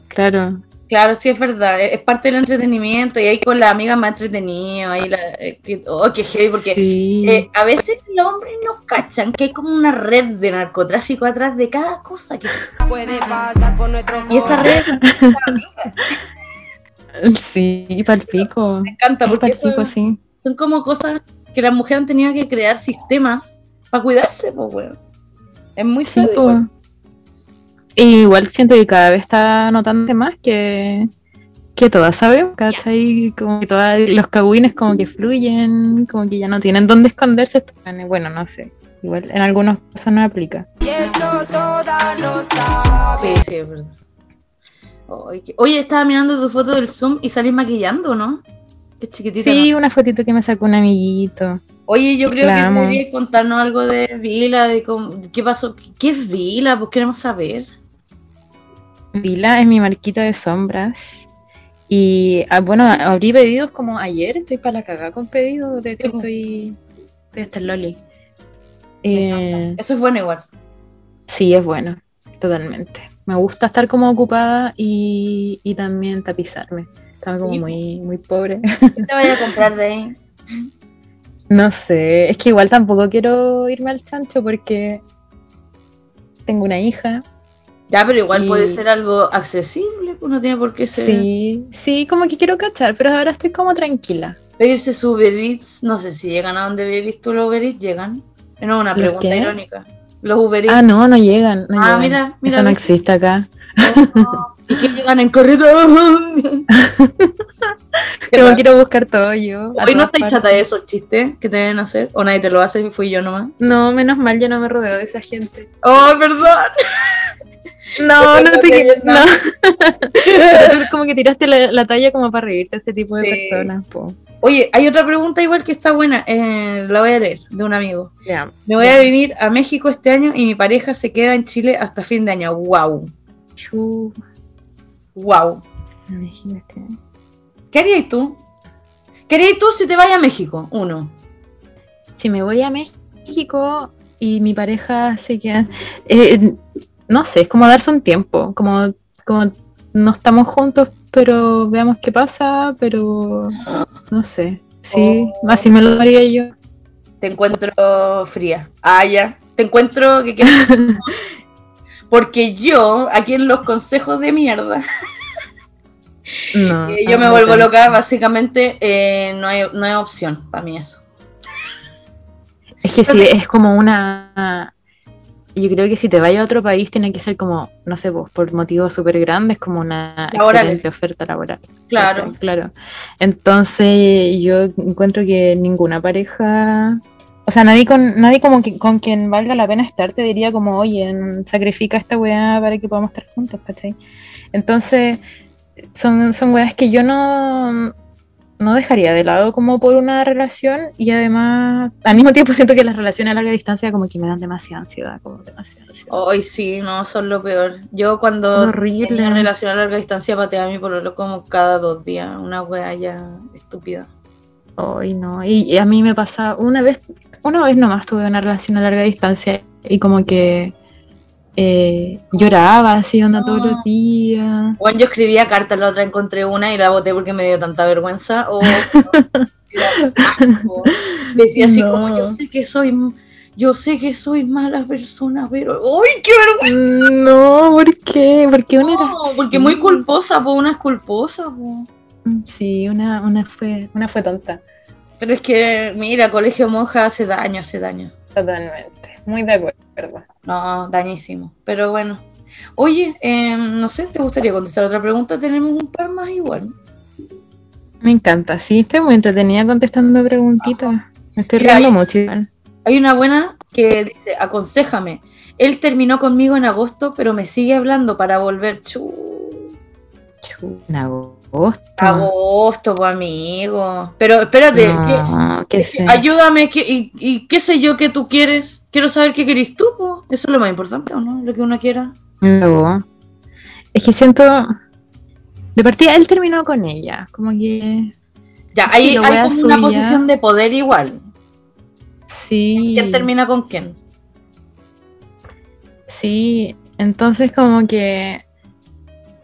B: Claro.
A: Claro, sí es verdad, es es parte del entretenimiento y ahí con la amiga más entretenido, ahí la, eh, que, oh, qué heavy, porque
B: Sí.
A: eh, a veces los hombres no cachan que hay como una red de narcotráfico atrás de cada cosa que
C: puede pasar por nuestro
A: y esa red
B: Sí, pal pico.
A: me encanta
B: Es
A: porque eso-
B: sí.
A: son como cosas que las mujeres han tenido que crear sistemas para cuidarse, pues weón. Es muy
B: Sí,
A: serio. igual.
B: Y igual siento que cada vez está notando más que, que todas sabemos, ¿cachai? Como que todas los cagüines como que fluyen, como que ya no tienen dónde esconderse. Bueno, no sé. Igual en algunos casos no aplica.
C: Y eso todas lo saben.
A: Sí, sí, es verdad. Oye, estaba mirando tu foto del Zoom y salís maquillando, ¿no? Qué chiquitita. ¿no?
B: Sí, una fotito que me sacó un amiguito.
A: Oye, yo creo
B: La
A: que deberías contarnos algo de Vila, de cómo- qué pasó. ¿Qué es Vila? Pues queremos saber.
B: Vila es mi marquita de sombras. Y ah, bueno, abrí pedidos como ayer, estoy para la cagada con pedidos, de hecho
A: Sí, po.
B: estoy, estoy hasta el loli. Eh,
A: Eso es bueno igual.
B: sí, es bueno, totalmente. Me gusta estar como ocupada y, y también tapizarme. Estaba como
A: Sí,
B: muy, muy pobre.
A: ¿Qué te vaya a comprar de ahí?
B: No sé, es que igual tampoco quiero irme al chancho porque tengo una hija.
A: Ya, pero igual
B: Y-
A: puede ser algo accesible, pues no tiene por qué ser.
B: Sí, sí, como que quiero cachar, pero ahora estoy como tranquila.
A: Pedirse su Uber Eats, no sé si llegan a donde había visto los Uber Eats, llegan. No, una
B: ¿Los
A: pregunta irónica. Los Uber Eats.
B: Ah, no, no llegan. No
A: Ah,
B: llegan.
A: mira, mira,
B: Eso no existe acá.
A: Oh, ¿Y que llegan en carreta?
B: Pero quiero buscar todo yo.
A: Hoy no
B: partes.
A: chata de esos chistes que te deben hacer. O nadie te lo hace, fui yo nomás.
B: No, menos mal, yo no me rodeo de esa gente.
A: Oh, perdón.
B: No, no te
A: que
B: no.
A: no.
B: Pero tú como que tiraste la, la talla como para reírte a ese tipo de
A: Sí.
B: personas. po.
A: Oye, hay otra pregunta igual que está buena. eh, la voy a leer de un amigo. Me voy a vivir a México este año y mi pareja se queda en Chile hasta fin de año. Wow.
B: Chu.
A: Wow.
B: Imagínate.
A: ¿Qué harías tú? ¿Qué harías tú si te vas a México? Uno.
B: Si me voy a México y mi pareja se queda. eh, no sé, es como darse un tiempo. Como, como no estamos juntos, pero veamos qué pasa, pero no sé. Sí,
A: Oh.
B: así me lo haría yo.
A: Te encuentro fría. Ah, ya. Te encuentro que. Porque yo, aquí en los consejos de mierda,
B: No,
A: que yo me
B: ah,
A: vuelvo
B: no.
A: loca, básicamente eh, no, hay, no hay opción para mí eso.
B: Es que sí, es como una. Yo creo que si te vayas a otro país tiene que ser como, no sé, pues, por motivos súper grandes, como una
A: Laborales.
B: excelente oferta laboral.
A: Claro.
B: Claro. Entonces, yo encuentro que ninguna pareja. O sea, nadie con nadie como que con quien valga la pena estar te diría como, oye, sacrifica esta weá para que podamos estar juntos, ¿cachai? Entonces, son, son weas que yo no, no dejaría de lado como por una relación y además al mismo tiempo siento que las relaciones a larga distancia como que me dan demasiada ansiedad, como demasiada ansiedad.
A: Hoy sí, no, son lo peor. Yo cuando
B: Horrible.
A: tenía una relación a larga distancia pateaba a mi pololo como cada dos días. Una wea ya estúpida.
B: Ay, no. Y, y a mí me pasa una vez, una vez nomás tuve una relación a larga distancia y como que eh, lloraba así onda todos
A: No.
B: los días.
A: Bueno, yo escribía cartas, la otra encontré una y la boté porque me dio tanta vergüenza. O decía así
B: No.
A: como yo sé que soy, yo sé que soy mala persona, pero ¡Uy, qué vergüenza!
B: No, ¿por qué? Porque una era
A: No, porque
B: así.
A: muy culposa, po, una es culposa, po.
B: Sí, una, una fue, una fue tonta.
A: Pero es que, mira, colegio monja hace daño, hace daño.
B: Totalmente. Muy de acuerdo.
A: No, dañísimo. Pero bueno. Oye, eh, no sé, ¿te gustaría contestar otra pregunta? Tenemos un par más igual.
B: Me encanta. Sí, estoy muy entretenida contestando preguntitas. Me estoy riendo mucho.
A: Hay una buena que dice, aconséjame. Él terminó conmigo en agosto, pero me sigue hablando para volver. Chu,
B: Chu, En agosto.
A: Agosto, pues amigo. Pero espérate,
B: No, qué
A: ayúdame, y, y qué sé yo que tú quieres. Quiero saber qué querés tú, po. Eso es lo más importante, ¿o no? Lo que uno quiera.
B: Luego, es que siento. De partida, él terminó con ella. Como que.
A: Ya, hay,
B: Sí,
A: hay como una posición de poder igual.
B: Sí.
A: ¿Quién termina con quién?
B: Sí. Entonces, como que.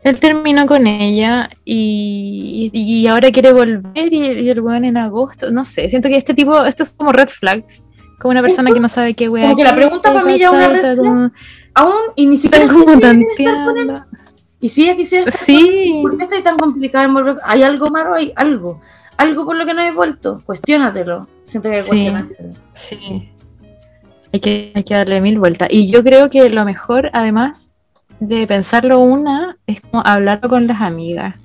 B: Él terminó con ella y, y ahora quiere volver y, y el weón en agosto. No sé, siento que este tipo. Esto es como red flags. Como una persona
A: Esto-
B: que no sabe qué weá.
A: como que la pregunta para mí ya es una red
B: Está como-
A: Aún, y ni siquiera
B: Está como tanteando.
A: Y si ella quisiera
B: Sí.
A: ¿Por qué estáis tan complicada en volver? ¿Hay algo malo? ¿Hay algo? ¿Algo por lo que no has vuelto? Cuestiónatelo. Siento que hay que
B: Sí.
A: cuestionárselo.
B: Sí. Hay que, hay que darle mil vueltas. Y yo creo que lo mejor, además de pensarlo una, es como hablarlo con las amigas.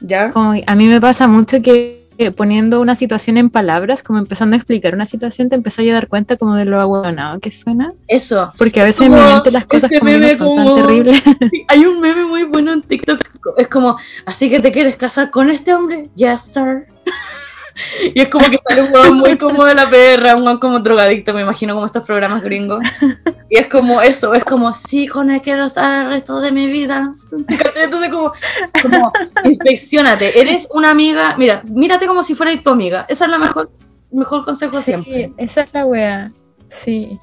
A: ¿Ya?
B: Como a mí me pasa mucho que poniendo una situación en palabras, como empezando a explicar una situación, te empezás a dar cuenta como de lo ahueonado que suena.
A: Eso.
B: Porque a veces en mi
A: Como
B: mente las cosas
A: este
B: como
A: meme
B: son
A: como-
B: tan terribles.
A: Sí, Hay un meme muy bueno en TikTok. Es como, ¿así que te quieres casar con este hombre? Yes, sir. Y es como que sale un hueón muy como de la perra, un hueón como drogadicto, me imagino como estos programas gringos. Y es como eso, es como, sí, con él quiero estar el resto de mi vida. Entonces como, inspeccionate, eres una amiga, mira, mírate como si fueras tu amiga. Esa es la mejor, mejor consejo siempre.
B: Sí, esa es la wea. Sí.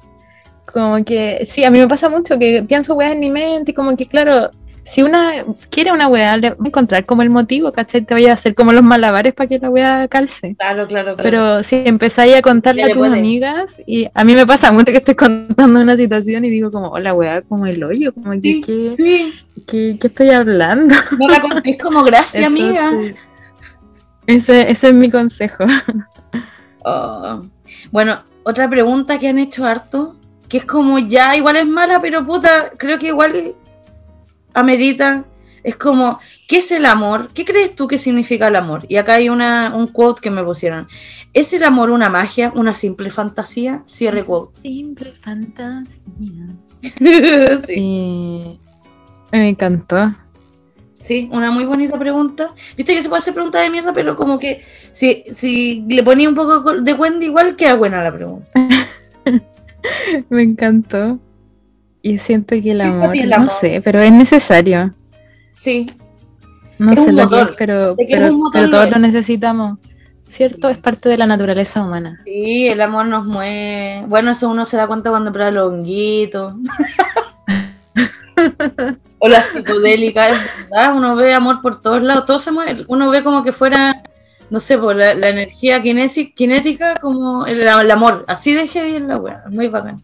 B: Como que, sí, a mí me pasa mucho que pienso weas en mi mente y como que, claro, si una quiere una weá, le va a encontrar como el motivo, ¿cachai? Te vaya a hacer como los malabares para que la weá calce.
A: Claro, claro, claro.
B: Pero si empezáis a contarle a tus
A: puede.
B: amigas, y a mí me pasa mucho que estoy contando una situación y digo como, hola weá, como el hoyo, como que,
A: sí,
B: ¿qué,
A: sí.
B: qué- qué estoy hablando?
A: No la contés como gracia, amiga.
B: Ese, ese es mi consejo.
A: Oh. Bueno, otra pregunta que han hecho harto, que es como ya igual es mala, pero puta, creo que igual amerita. Es como, ¿qué es el amor? ¿Qué crees tú que significa el amor? Y acá hay una, un quote que me pusieron. ¿Es el amor una magia, una simple fantasía? Cierre quote.
B: Simple fantasía.
A: sí.
B: Y me encantó.
A: Sí, una muy bonita pregunta. Viste que se puede hacer pregunta de mierda, pero como que si, si le ponía un poco de Wendy, igual queda buena la pregunta.
B: Me encantó. Y siento que el
A: ¿Qué es para
B: amor, no sé, pero es necesario.
A: Sí,
B: No
A: Es
B: sé
A: un
B: lo que
A: motor.
B: es, pero,
A: De que es
B: pero,
A: motor
B: pero todos lo necesitamos. ¿Cierto?
A: Sí.
B: Es parte de la naturaleza humana.
A: Sí, el amor nos mueve. Bueno, eso uno se da cuenta cuando prueba los honguitos. o la psicodélica, es verdad. Uno ve amor por todos lados, todo se mueve. Uno ve como que fuera, no sé, por la, la energía cinética, como el, el amor. Así de heavy es la wea, muy bacán.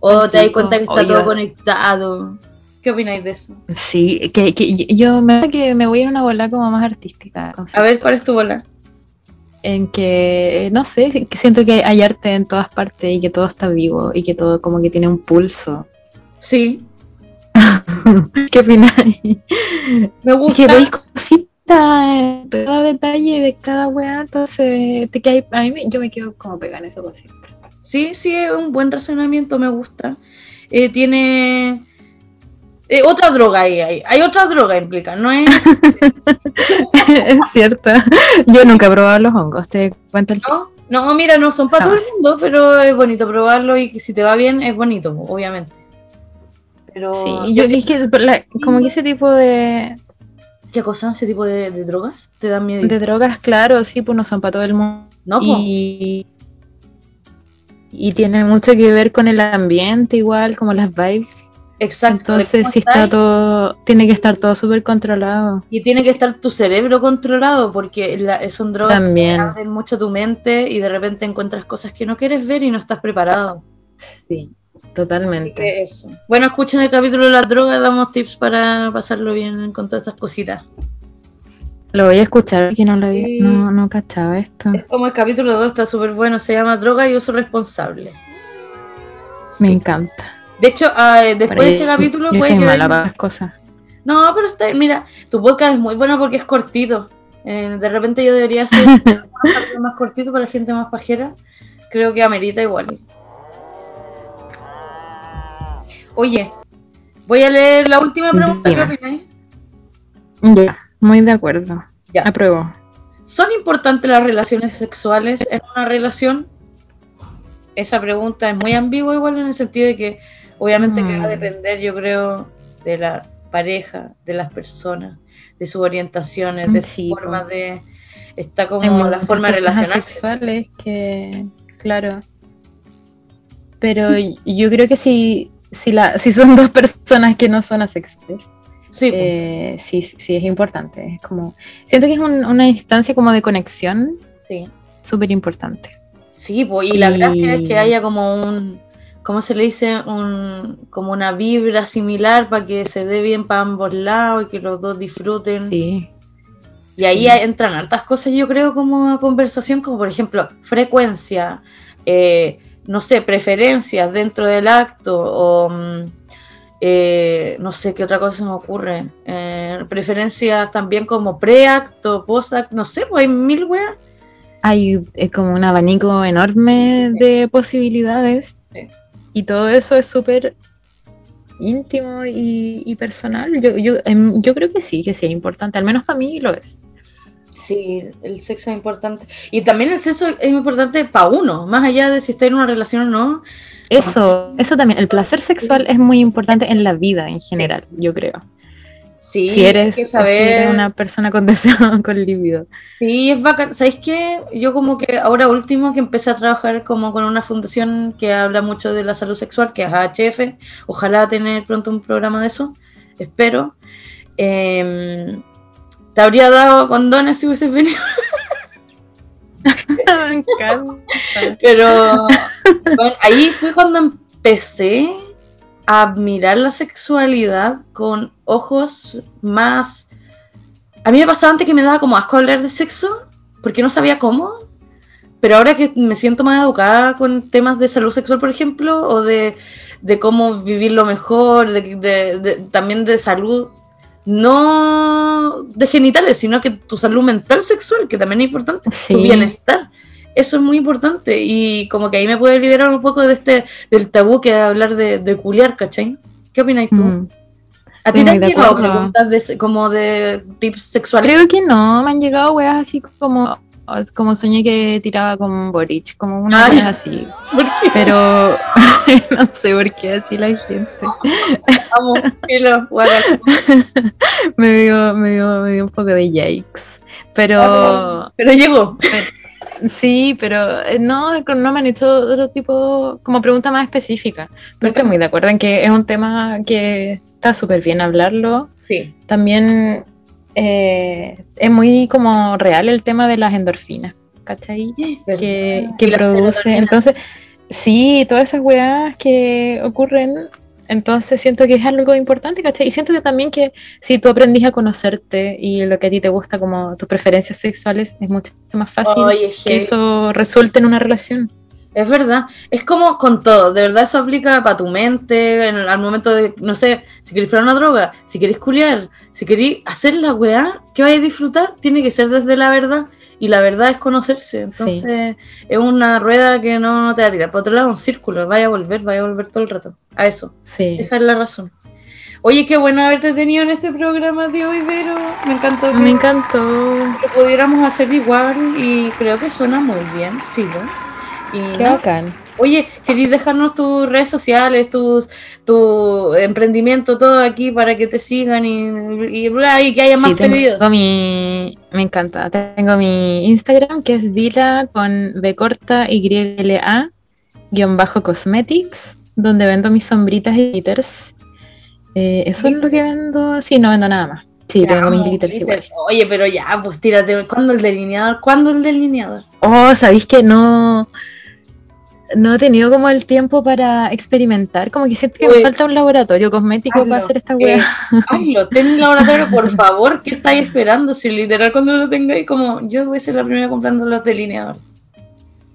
A: O te das cuenta que está
B: Oiga.
A: todo conectado. ¿Qué opináis de eso?
B: Sí, que, que yo me que me voy a una bola como más artística.
A: A ver, ¿cuál es tu bola?
B: En que, no sé, que siento que hay arte en todas partes y que todo está vivo y que todo como que tiene un pulso.
A: Sí,
B: ¿Qué opináis?
A: me gusta.
B: que veis cositas, en cada detalle de cada weá, entonces te quedáis- a mí me- yo me quedo como pegada en eso por siempre.
A: Sí, sí, es un buen razonamiento, me gusta. Eh, tiene eh, otra droga ahí, hay, hay otra droga implica, no es,
B: es cierto. Yo nunca he probado los hongos, te cuento el
A: no, no, mira, no son para todo el mundo, pero es bonito probarlo y si te va bien es bonito, obviamente. Pero
B: Sí, yo es que la- como que ese tipo de,
A: ¿qué cosa? ¿Ese tipo de, de drogas te dan miedo?
B: de drogas, claro, sí, pues no son para todo el mundo.
A: no.
B: Y, y tiene mucho que ver con el ambiente, igual, como las vibes.
A: exacto.
B: Entonces, sí está todo, tiene que estar todo súper controlado.
A: Y tiene que estar tu cerebro controlado porque la- son drogas que
B: También,
A: abren mucho tu mente y de repente encuentras cosas que no quieres ver y no estás preparado.
B: sí, totalmente.
A: Que Eso. Bueno, escuchen el capítulo de las drogas, damos tips para pasarlo bien con todas esas cositas.
B: Lo voy a escuchar, que no lo había,
A: Sí.
B: no, no cachaba esto.
A: Es como el capítulo 2 está súper bueno, se llama Droga y uso responsable.
B: Me
A: Sí.
B: encanta.
A: De hecho, ah, eh, después de este
B: yo-
A: capítulo
B: yo
A: puede
B: soy mala para las cosas.
A: No, pero está, mira, tu podcast es muy bueno porque es cortito. Eh, de repente yo debería hacer un más cortito para la gente más pajera. Creo que amerita igual. Oye, voy a leer la última pregunta. ¿Qué
B: Dime.
A: opináis?
B: Ya, muy de acuerdo.
A: Ya.
B: Apruebo.
A: ¿Son importantes las relaciones sexuales en una relación? Esa pregunta es muy ambigua igual en el sentido de que obviamente que va a
B: Mm.
A: depender, yo creo, de la pareja, de las personas, de sus orientaciones, de
B: Sí,
A: su forma de... Está como la forma de relacionarse.
B: sexuales que, claro. Pero yo creo que si, si, la, si son dos personas que no son asexuales,
A: Sí,
B: eh, sí, sí es importante. Es como, siento que es un- una instancia como de conexión
A: sí.
B: súper importante.
A: Sí, po, y la
B: Y-
A: gracia es que haya como un... ¿Cómo se le dice? Un, como una vibra similar para que se dé bien para ambos lados y que los dos disfruten.
B: Sí,
A: Y ahí
B: Sí.
A: entran hartas cosas, yo creo, como a conversación, como por ejemplo, frecuencia, eh, no sé, preferencias dentro del acto, o mm, eh, no sé qué otra cosa se me ocurre. Eh, preferencias también como preacto, postacto, no sé, pues hay mil weas.
B: hay eh, como un abanico enorme de posibilidades
A: Sí.
B: y todo eso es súper íntimo y, y personal. Yo, yo, em, yo creo que sí, que sí es importante, al menos para mí lo es.
A: Sí, el sexo es importante. Y también el sexo es importante para uno, más allá de si está en una relación o no.
B: Eso, eso también, el placer sexual es muy importante en la vida en general, yo creo.
A: Sí,
B: si eres,
A: que saber.
B: eres una persona con deseo, con libido.
A: Sí, es bacán. ¿Sabéis qué? Yo como que ahora último que empecé a trabajar como con una fundación que habla mucho de la salud sexual, que es AHF, ojalá tener pronto un programa de eso, espero. em, te habría dado condones si hubieses venido.
B: Me encanta.
A: Pero bueno, ahí fue cuando empecé a mirar la sexualidad con ojos más... A mí me pasaba antes que me daba como asco hablar de sexo, porque no sabía cómo, pero ahora que me siento más educada con temas de salud sexual, por ejemplo, o de, de cómo vivirlo mejor, de, de- de- también de salud, no de genitales, sino que tu salud mental sexual, que también es importante,
B: Sí.
A: tu bienestar. Eso es muy importante y como que ahí me puede liberar un poco de este del tabú que es hablar de, de culiar, ¿cachai? ¿Qué opinas tú?
B: Mm.
A: ¿A ti te han llegado preguntas de, como de tips sexuales?
B: Creo que no, me han llegado weas así como, como soñé que tiraba con Boric, como una
A: Ay.
B: wea así.
A: ¿Por qué?
B: Pero no sé por qué así la gente.
A: Vamos, filo.
B: Me dio, me dio, me dio un poco de yikes. Pero
A: Ah, Pero llegó.
B: sí, pero eh, no, no me han hecho otro tipo, como pregunta más específica. Pero estoy muy de acuerdo en que es un tema que está súper bien hablarlo.
A: Sí.
B: También eh, es muy como real el tema de las endorfinas, ¿cachai? que, produce. Entonces, sí, todas esas weas que ocurren, entonces siento que es algo importante, ¿cachai? Y siento que también que si tú aprendís a conocerte y lo que a ti te gusta, como tus preferencias sexuales, es mucho más fácil
A: Oye,
B: que eso resulte en una relación.
A: Es verdad, es como con todo, de verdad eso aplica para tu mente, en, al momento de, no sé, si queréis probar una droga, si queréis culiar, si queréis hacer la weá que vais a disfrutar, tiene que ser desde la verdad, y la verdad es conocerse, entonces es una rueda que no, no te va a tirar, por otro lado un círculo, vaya a volver, vaya a volver todo el rato, a eso,
B: Sí.
A: esa es la razón. Oye, qué bueno haberte tenido en este programa de hoy, Vero, me encantó que
B: Me encantó.
A: lo pudiéramos hacer igual, y creo que suena muy bien, filo. Y
B: Qué
A: no,
B: bacán.
A: Oye, ¿queréis dejarnos tus redes sociales, tus, tu emprendimiento, todo aquí para que te sigan y, y, bla, y que haya más
B: Sí, tengo
A: pedidos?
B: mi, me encanta. Tengo mi Instagram que es Vila con B corta Y L A guion bajo cosmetics, donde vendo mis sombritas y glitters. Eh, eso es lo que vendo. Sí, no vendo nada más. Sí, tengo mis glitters
A: glitter.
B: igual.
A: Oye, pero ya, pues tírate. ¿Cuándo el delineador? ¿Cuándo el delineador?
B: Oh, sabéis que no. No he tenido como el tiempo para experimentar, como que siento que
A: Uy.
B: me falta un laboratorio cosmético
A: Hazlo,
B: para hacer esta
A: eh,
B: wea.
A: hazlo, ten el laboratorio, por favor. ¿Qué estáis esperando? Si literal cuando lo tengáis, como yo voy a ser la primera comprando los delineadores.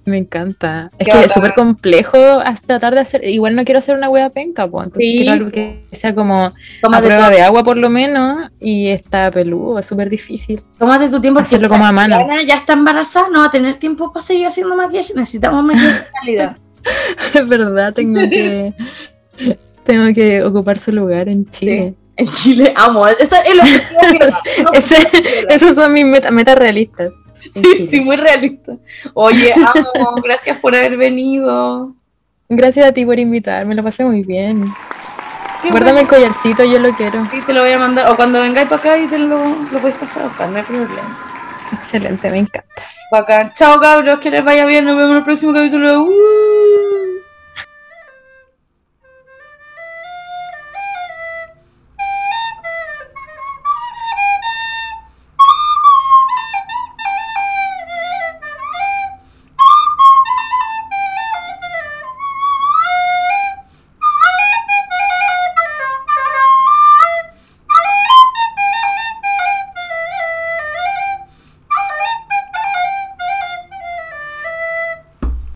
B: Me encanta. Es
A: Qué
B: que es súper complejo hasta tratar de hacer. Igual no quiero hacer una wea penca, pues. Entonces
A: Sí,
B: quiero algo que sea como a
A: Tómate,
B: prueba de agua por lo menos. Y está peludo, es súper difícil.
A: tómate tu tiempo.
B: hacerlo como a mano.
A: Ya está embarazada, no va a tener tiempo para seguir haciendo maquillaje. Necesitamos maquillaje de calidad.
B: Es verdad, tengo que. tengo que ocupar su lugar en Chile.
A: En Chile, amo. Esa es lo que quiero lograr.
B: Ese- esos son mis meta- metas realistas.
A: Sí, sí, muy realista. Oye, amo, gracias por haber venido.
B: Gracias a ti por invitarme, lo pasé muy bien.
A: Qué
B: Guárdame el collarcito, yo lo quiero.
A: Sí, te lo voy a mandar. O cuando vengáis para acá y te lo, lo puedes pasar a buscar, no hay problema.
B: Excelente, me encanta.
A: Bacán. Chao, cabros, que les vaya bien. Nos vemos en el próximo capítulo. Uh.